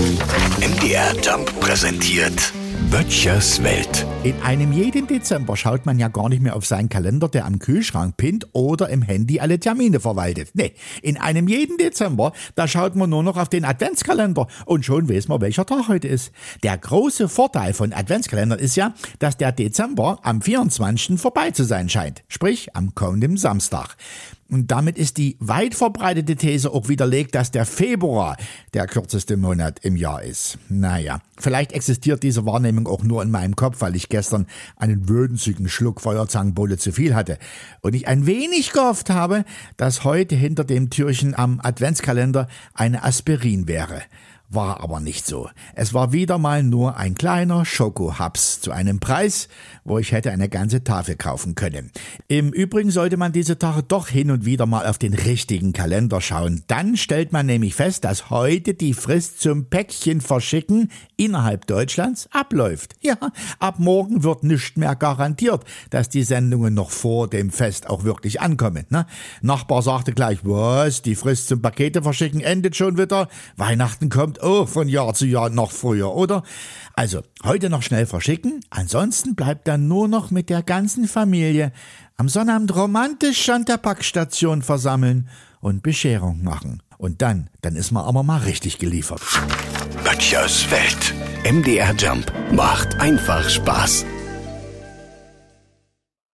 MDR Jump präsentiert Böttchers Welt. In einem jeden Dezember schaut man ja gar nicht mehr auf seinen Kalender, der am Kühlschrank pinnt oder im Handy alle Termine verwaltet. Nee, in einem jeden Dezember, da schaut man nur noch auf den Adventskalender und schon weiß man, welcher Tag heute ist. Der große Vorteil von Adventskalendern ist ja, dass der Dezember am 24. vorbei zu sein scheint. Sprich, am kommenden Samstag. Und damit ist die weit verbreitete These auch widerlegt, dass der Februar der kürzeste Monat im Jahr ist. Naja, vielleicht existiert diese Wahrnehmung auch nur in meinem Kopf, weil ich gestern einen würzigen Schluck Feuerzangenbowle zu viel hatte. Und ich ein wenig gehofft habe, dass heute hinter dem Türchen am Adventskalender eine Aspirin wäre. War aber nicht so. Es war wieder mal nur ein kleiner Schokohaps zu einem Preis, wo ich hätte eine ganze Tafel kaufen können. Im Übrigen sollte man diese Tage doch hin und wieder mal auf den richtigen Kalender schauen. Dann stellt man nämlich fest, dass heute die Frist zum Päckchen verschicken innerhalb Deutschlands abläuft. Ja, ab morgen wird nicht mehr garantiert, dass die Sendungen noch vor dem Fest auch wirklich ankommen. Ne? Nachbar sagte gleich, was, die Frist zum Pakete verschicken endet schon wieder, Weihnachten kommt auch von Jahr zu Jahr noch früher, oder? Also, heute noch schnell verschicken, ansonsten bleibt dann nur noch mit der ganzen Familie am Sonnabend romantisch an der Packstation versammeln und Bescherung machen. Und dann, dann ist man aber mal richtig geliefert. Böttchers Welt. MDR Jump macht einfach Spaß.